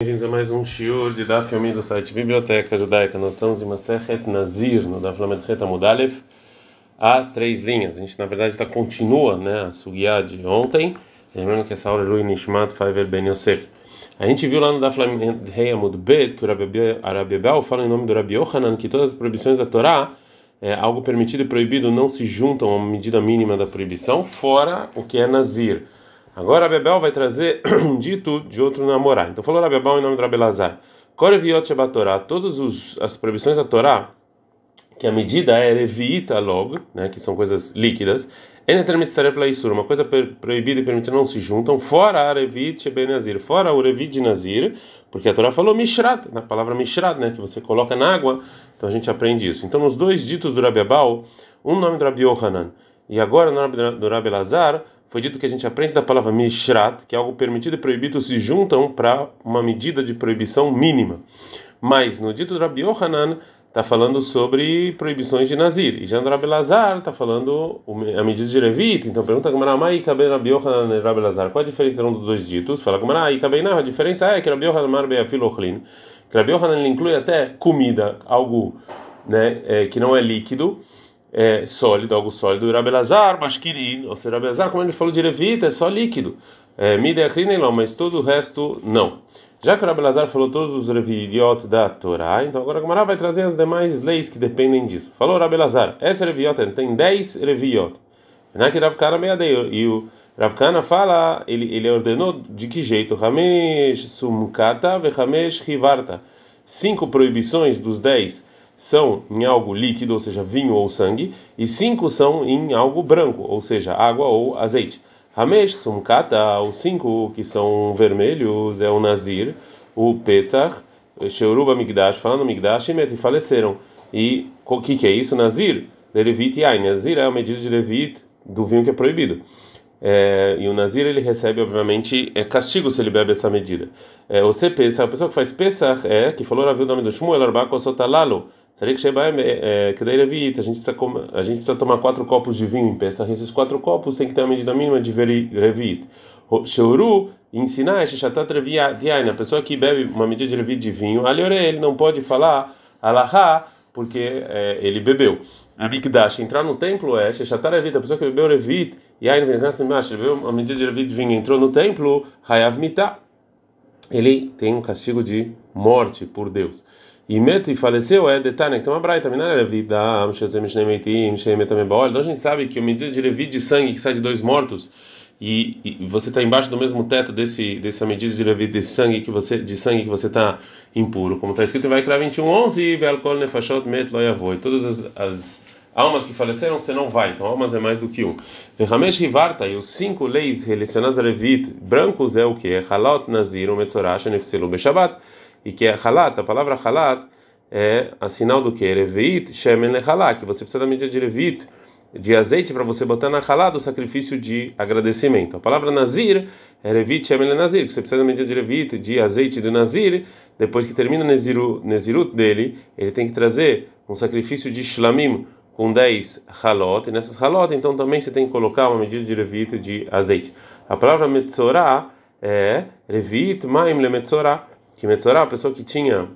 Bem-vindos a mais um shiur de Daf Yomi do site Biblioteca Judaica. Nós estamos em Masechet Nazir, no Daf Lamed Het Amudalev, há três linhas. A gente, na verdade, está continua né, a Sugiá de ontem. Lembrando que essa aula é Lui Nishmat Faiver Ben Yosef. A gente viu lá no Daf Lamed Hei Amud Bet que o Rabebel fala em nome do Rabi Yohanan que todas as proibições da Torá, é, algo permitido e proibido, não se juntam uma medida mínima da proibição, fora o que é Nazir. Agora a Bebel vai trazer um dito de outro namorado. Então falou a Bebel em nome do Rabelazar. Koreviot Shebat Torah, todas as proibições da Torá, que a medida é Reviita log, né, que são coisas líquidas, uma coisa proibida e permitida não se juntam, fora a Revit Nazir, fora o Revit de Nazir, porque a Torá falou Mishrat, na palavra Mishrat, né, que você coloca na água, então a gente aprende isso. Então nos dois ditos do Rabebal, um nome do Rabi Yohanan, e agora no nome do Rabi Lazar, foi dito que a gente aprende da palavra mishrat, que é algo permitido e proibido se juntam para uma medida de proibição mínima. Mas no dito do Rabbi Yohanan está falando sobre proibições de Nazir. E já no Rabbi Lazar está falando a medida de Levita. Então pergunta como Mai Kaben Rabbi Yohanan e Rabbi Lazar. Qual a diferença entre um dos dois ditos? Fala como Ai Kaben a diferença é que Rabbi Yohanan Yohanan inclui até comida, algo né, é, que não é líquido é, sólido, algo sólido, Rabelazar, Mashkirin, ou seja, Rabelazar, como ele falou de Levita, é só líquido, é, Mideachrinelon, mas todo o resto não. Já que o Rabelazar falou todos os reviot da Torá, então agora a Gamara vai trazer as demais leis que dependem disso. Falou Rabelazar, essa reviot tem 10 reviot. Naquele Ravkana meadeio, e o Ravkana fala, ele, ele ordenou de que jeito? Ramesh sumkata ve Ramesh rivarta. Cinco proibições dos 10 são em algo líquido, ou seja, vinho ou sangue, e cinco são em algo branco, ou seja, água ou azeite. Hamesh sumkata, os cinco que são vermelhos é o Nazir, o Pesach, Sheuruba Migdash, falando Migdash, e faleceram. E o que, que é isso? Nazir, Levit e Ain. Nazir é a medida de Levit do vinho que é proibido. É, e o Nazir ele recebe, obviamente, é castigo se ele bebe essa medida. É, você pensa, a pessoa que faz Pesach é, que falou, viu o nome do Shmuel, Arba Kosotalalo. É, daí levita, a gente precisa a gente precisa tomar quatro copos de vinho em Pesach, esses quatro copos tem que ter a medida mínima de levit. Sheuru ensinar Sheshatat Reviyain, a pessoa que bebe uma medida de levit de vinho, aliore ele não pode falar alahá porque é, ele bebeu. Amikdash, entrar no templo é Sheshatat Revit, a pessoa que bebeu levit, Yain Venasimimash, bebeu uma medida de levit de vinho, entrou no templo, Hayav ele tem um castigo de morte por Deus e meto e faleceu é detalhe que uma braita minar é vida então a gente sabe que o medida de levi de sangue que sai de dois mortos e, e você está embaixo do mesmo teto desse dessa medida de levi de sangue que você de sangue que você está impuro. Como está escrito vai criar 21:11 e velkol nefashot met lo todas as, as almas que faleceram você não vai. Então almas é mais do que um. Vehamesh Rivarta e os cinco leis relacionadas a Levit brancos é o que Halot Nazir Metzorah Nefselu Beshabat e que é halat, a palavra halat é a sinal do que? Revit shemen lehalat, que você precisa da medida de revit, de azeite para você botar na halat o sacrifício de agradecimento. A palavra nazir é revit shemen nazir, que você precisa da medida de revit, de azeite do nazir, depois que termina neziru, nezirut dele, ele tem que trazer um sacrifício de shlamim com 10 halot, e nessas halot então também você tem que colocar uma medida de revit de azeite. A palavra metzorah é revit maim le metzorah, que Metzorah, a pessoa que tinha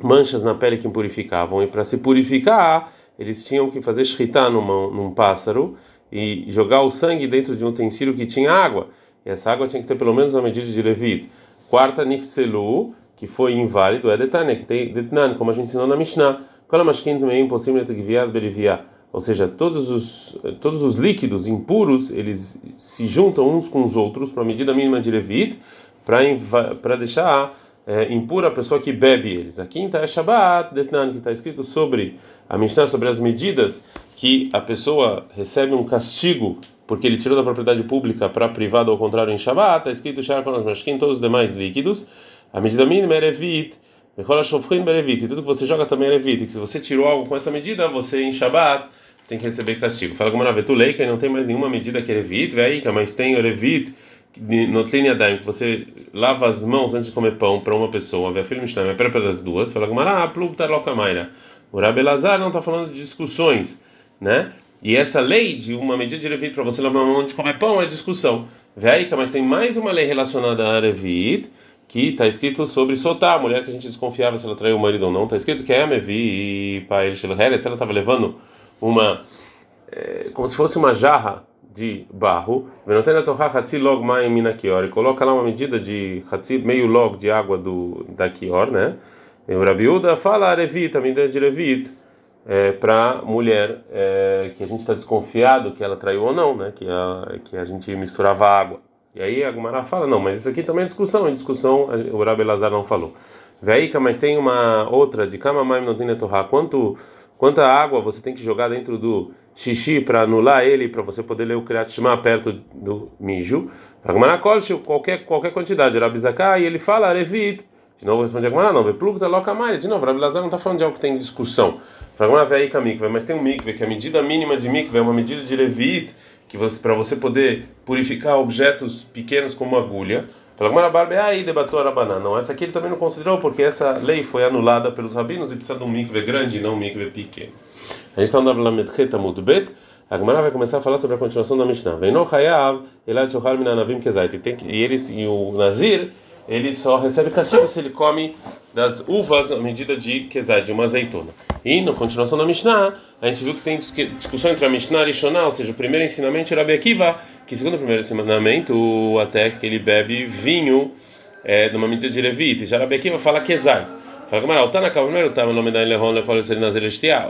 manchas na pele que impurificavam, e para se purificar, eles tinham que fazer shritá numa, num pássaro e jogar o sangue dentro de um utensílio que tinha água. E essa água tinha que ter pelo menos uma medida de levit. Quarta, nifselu, que foi inválido, é detane, que tem detnan, como a gente ensinou na Mishnah. Kolamashkin também é impossível ter ou seja, todos os todos os líquidos impuros eles se juntam uns com os outros para a medida mínima de levit, para deixar é, impura a pessoa que bebe eles. A quinta é Shabbat, Detnan, que está escrito sobre a Mishnah, sobre as medidas que a pessoa recebe um castigo porque ele tirou da propriedade pública para privado, ao contrário, em Shabbat, está escrito mas em todos os demais líquidos. A medida mínima é Revit, e tudo que você joga também é Revit, que se você tirou algo com essa medida, você em Shabbat tem que receber castigo. Fala como na Vetulei, não tem mais nenhuma medida que é Revit, mas tem Revit Notlin Yadayim, que você lava as mãos antes de comer pão para uma pessoa, vê a filha Mishnah, é para as duas, fala Gumara, ah, pluv tarlokamaira. O Rabelazar não está falando de discussões, né? E essa lei de uma medida de Revit para você lavar a mão antes de comer pão é discussão. Veika, mas tem mais uma lei relacionada a Revit, que está escrito sobre soltar a mulher que a gente desconfiava se ela traiu o marido ou não. Está escrito que é Mevi e ele se ela estava levando uma é, como se fosse uma jarra de barro, e coloca lá uma medida de meio log de água do da Kior, né? E o Rabiuda fala arevita, medida de levit, é, para mulher é, que a gente está desconfiado que ela traiu ou não, né? Que a, que a gente misturava água. E aí a Gumara fala, não, mas isso aqui também é discussão, é discussão, o Rabi Lazar não falou. Veika, mas tem uma outra de Kamamaim tem quanto quanta água você tem que jogar dentro do xixi para anular ele, para você poder ler o Kriyat Shema perto do mijo. Para Gumara qualquer qualquer quantidade, Rabi Zakai, ele fala Arevit. De novo responde a Gumara, não, Veplugta Lokamari. De novo, Rabi Lazar não está falando de algo que tem discussão. Para Gumara Veika Mikve, mas tem um mikve, que a medida mínima de mikve é uma medida de Levit que para você poder purificar objetos pequenos como agulha. Banana. Não, essa aqui ele também não considerou porque essa lei foi anulada pelos rabinos e precisa de um mikve grande e não um mikve pequeno. A gente está no Lamed muito Bet. A Gemara vai começar a falar sobre a continuação da Mishnah. Vem no Hayav, Elad Shohar Kezait. E eles e o Nazir ele só recebe castigo se ele come das uvas à medida de kezad, de uma azeitona. E na continuação da Mishnah, a gente viu que tem discussão entre a Mishnah e a Rishonah, ou seja, o primeiro ensinamento era Akiva, que segundo o primeiro ensinamento, até que ele bebe vinho é, numa medida de levite. Já Rabi Akiva fala kezad. Fala Gamara, o Tana primeiro Tana, o nome da Elehon,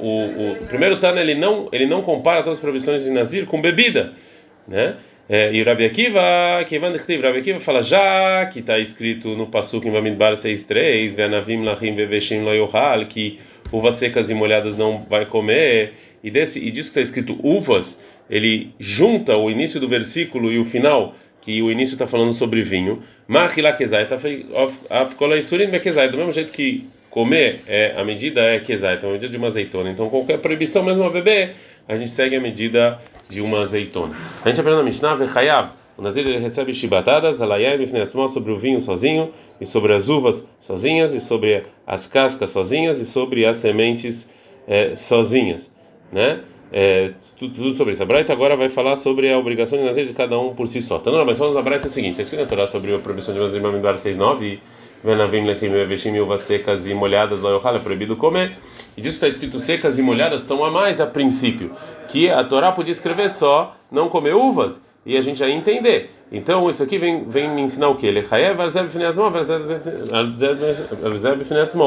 o primeiro Tana ele não ele não compara todas as proibições de Nazir com bebida, né? É, e o Rabi Akiva, Rabi Akiva fala já que está escrito no Pasuk em Bamidbar 6.3, Venavim Lachim Veveshim Loyohal, que uvas secas e molhadas não vai comer, e, desse, e disso que está escrito uvas, ele junta o início do versículo e o final, que o início está falando sobre vinho, do mesmo jeito que comer é a medida é Kezai, então a medida de uma azeitona, então qualquer proibição mesmo a beber, a gente segue a medida de uma azeitona. A gente aprende na Mishnah, Vechayav, o Nazir recebe chibatadas, alayai, bifneatzmol, sobre o vinho sozinho, e sobre as uvas sozinhas, e sobre as cascas sozinhas, e sobre as sementes é, sozinhas, né? É, tudo, tudo, sobre isso. A Braita agora vai falar sobre a obrigação de Nazir de cada um por si só. Então, não, mas vamos a Braita é o seguinte: a gente vai sobre a proibição de Nazir Mamidbar 6.9 e Venavim lechim veshim uvas secas e molhadas, loyohal, é proibido comer. E disso está escrito secas e molhadas estão a mais a princípio, que a Torá podia escrever só não comer uvas e a gente já ia entender. Então isso aqui vem, vem me ensinar o que?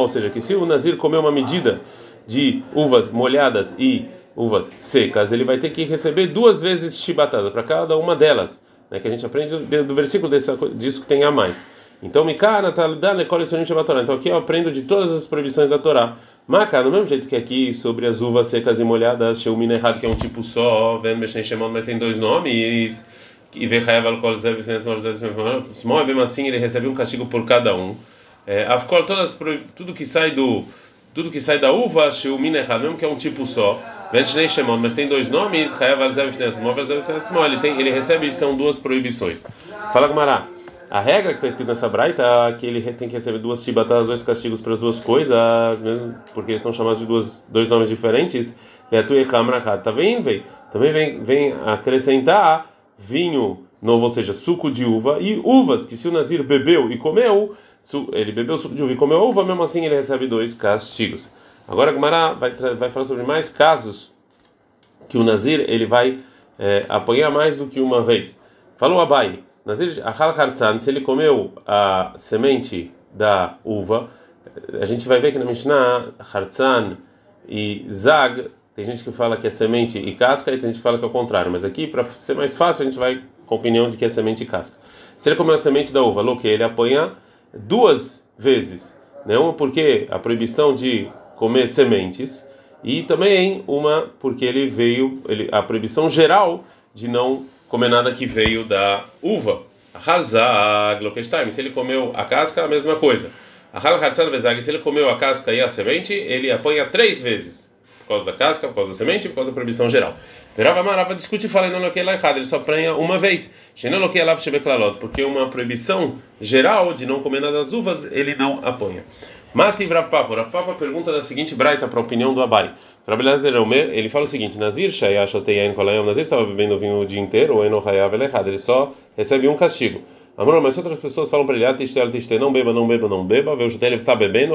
Ou seja, que se o Nazir comer uma medida de uvas molhadas e uvas secas, ele vai ter que receber duas vezes chibatada para cada uma delas, né, que a gente aprende do, do versículo desse, disso que tem a mais. Então, Mikana, Então aqui eu aprendo de todas as proibições da Torá. Maca, do mesmo jeito que aqui sobre as uvas secas e molhadas, Sheumin errado, que é um tipo só, Ven Beshen Shemon, mas tem dois nomes, e Vechaev Alcohol Zeb Small, mesmo assim ele recebe um castigo por cada um. É, Afkol, todas, tudo que sai do tudo que sai da uva, Sheumin errado, mesmo que é um tipo só, Ven Shemon, mas tem dois nomes, Chaev Alzeb Small, ele tem ele recebe, são duas proibições. Fala Gumará. A regra que está escrita nessa braita é que ele tem que receber duas chibatadas, dois castigos para as duas coisas, mesmo porque eles são chamados de duas, dois nomes diferentes. Vendo, vem? Também vem, vem acrescentar vinho novo, ou seja, suco de uva e uvas, que se o Nazir bebeu e comeu, ele bebeu suco de uva e comeu uva, mesmo assim ele recebe dois castigos. Agora a Gumara vai, vai falar sobre mais casos que o Nazir ele vai é, apanhar mais do que uma vez. Falou Abai. Nazir Achal Hartzan, se ele comeu a semente da uva, a gente vai ver que na Mishnah, Hartzan e Zag, tem gente que fala que é semente e casca, e tem gente que fala que é o contrário. Mas aqui, para ser mais fácil, a gente vai com a opinião de que é semente e casca. Se ele comeu a semente da uva, que ele apanha duas vezes. Né? Uma porque a proibição de comer sementes, e também uma porque ele veio, ele, a proibição geral de não comer nada que veio da uva. Se ele comeu a casca, a mesma coisa. Se ele comeu a casca e a semente, ele apanha três vezes. Por causa da casca, por causa da semente, por causa da proibição geral. Rava Marava discute e fala, não lá errado, ele só apanha uma vez. Porque uma proibição geral de não comer nada das uvas, ele não apanha. Mati. Rav Papa pergunta da seguinte braita para a opinião do Abai. Ele fala o seguinte: Nazir estava bebendo vinho o dia inteiro, ou errado. Ele só recebe um castigo. Amor, mas outras pessoas falam para ele, ah, não beba, não beba, não beba, vê o ele está bebendo,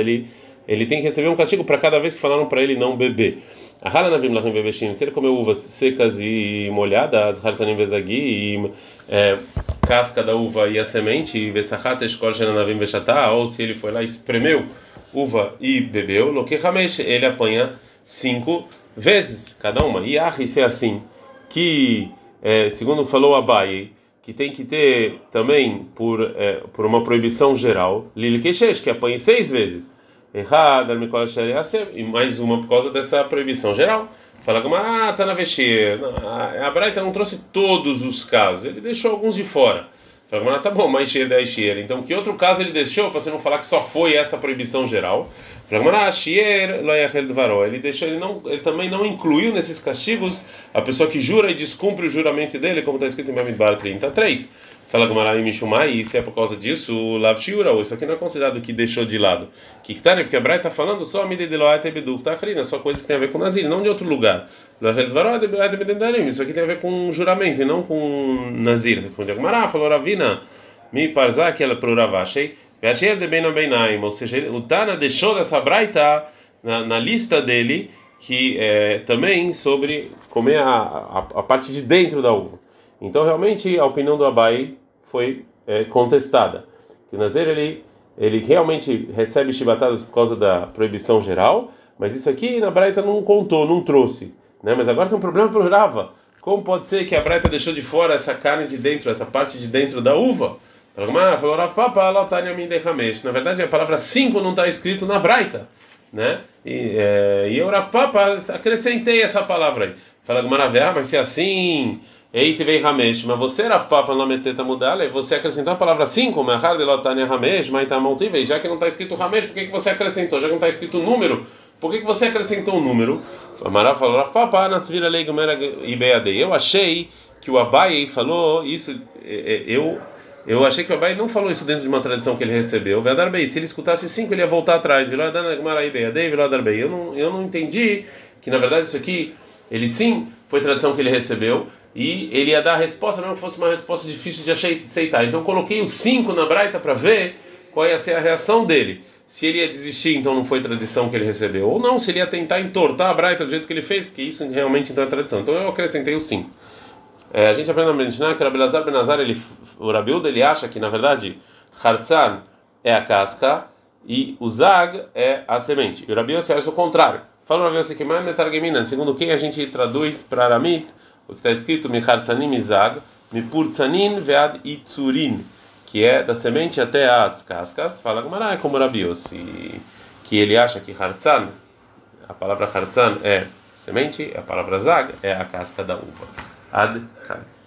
ele ele tem que receber um castigo para cada vez que falaram para ele não beber. A rala navim lachim bebeshim, se ele comeu uvas secas e molhadas, hartanim vezagi, é, casca da uva e a semente, vesachat eshkol shenanavim veshatá, ou se ele foi lá e espremeu uva e bebeu, lo que ele apanha cinco vezes cada uma. E ah, isso é assim, que, é, segundo falou Abai, que tem que ter também por, é, por uma proibição geral, lili que apanhe seis vezes errada, e mais uma por causa dessa proibição geral. Fala como, ah, tá na vexia. A Braita não trouxe todos os casos, ele deixou alguns de fora. Fala como, ah, tá bom, mais cheia da cheia. Então, que outro caso ele deixou para você não falar que só foi essa proibição geral? Fala como, ah, shier Ele deixou, ele não, ele também não incluiu nesses castigos a pessoa que jura e descumpre o juramento dele, como está escrito em Bamidbar 33. Fala Gamara e Mishumai, se é por causa disso, o Lav Shiura, isso aqui não é considerado que deixou de lado. Que que tá, né? Porque a Braia está falando só a medida de Loat e Bedu, tá frina, só coisas que tem a ver com Nazir, não de outro lugar. Isso aqui tem a ver com juramento e não com Nazir. Responde a Gamara, falou Ravina, mi parzak ela pro Ravashei, Vashei de Beina Beinaim, ou seja, o Tana deixou dessa Braita na, na lista dele, que é também sobre comer a, a, a parte de dentro da uva. Então, realmente, a opinião do Abai foi é, contestada. Que o Nazer, ele, ele realmente recebe chibatadas por causa da proibição geral, mas isso aqui na Braita não contou, não trouxe. Né? Mas agora tem um problema para o Rava. Como pode ser que a Braita deixou de fora essa carne de dentro, essa parte de dentro da uva? Na verdade, a palavra 5 não está escrito na Braita. Né? E, é, e eu, Rav Papa, acrescentei essa palavra aí. Fala Gumaravé, mas se é assim, Eite vem Ramesh, mas você era Papa não meteta mudar, e você acrescentou a palavra 5, Mehar de Lotania Ramesh, mas tá já que não está escrito Ramesh, por que, que você acrescentou? Já que não está escrito número, por que, que você acrescentou um número? Amará falou, Papa, nas vira lei Gumera Ibeade. Eu achei que o Abai falou isso, eu. Eu achei que o Abai não falou isso dentro de uma tradição que ele recebeu. Bem, se ele escutasse cinco, ele ia voltar atrás. Eu não, eu não entendi que na verdade isso aqui, ele sim foi tradição que ele recebeu e ele ia dar a resposta, não que fosse uma resposta difícil de aceitar. Então coloquei os cinco na Braita para ver qual ia ser a reação dele. Se ele ia desistir, então não foi tradição que ele recebeu, ou não, se ele ia tentar entortar a Braita do jeito que ele fez, porque isso realmente não é tradição. Então eu acrescentei os cinco. É, a gente aprende na Mishnah que o Rabelazar Benazar, ele, o Rabiuda, ele acha que na verdade Hartzan é a casca e o Zag é a semente. E o Rabiuda acha o contrário. Fala o Rabiuda que mais metargemina, segundo quem a gente traduz para Aramit, o que está escrito Michartzanim Izag, Mipurtzanin Vead Itzurin, que é da semente até as cascas, fala Gamara, é como Rabiossi, que ele acha que Hartzan, a palavra Hartzan é semente, a palavra Zag é a casca da uva. Ad -kan.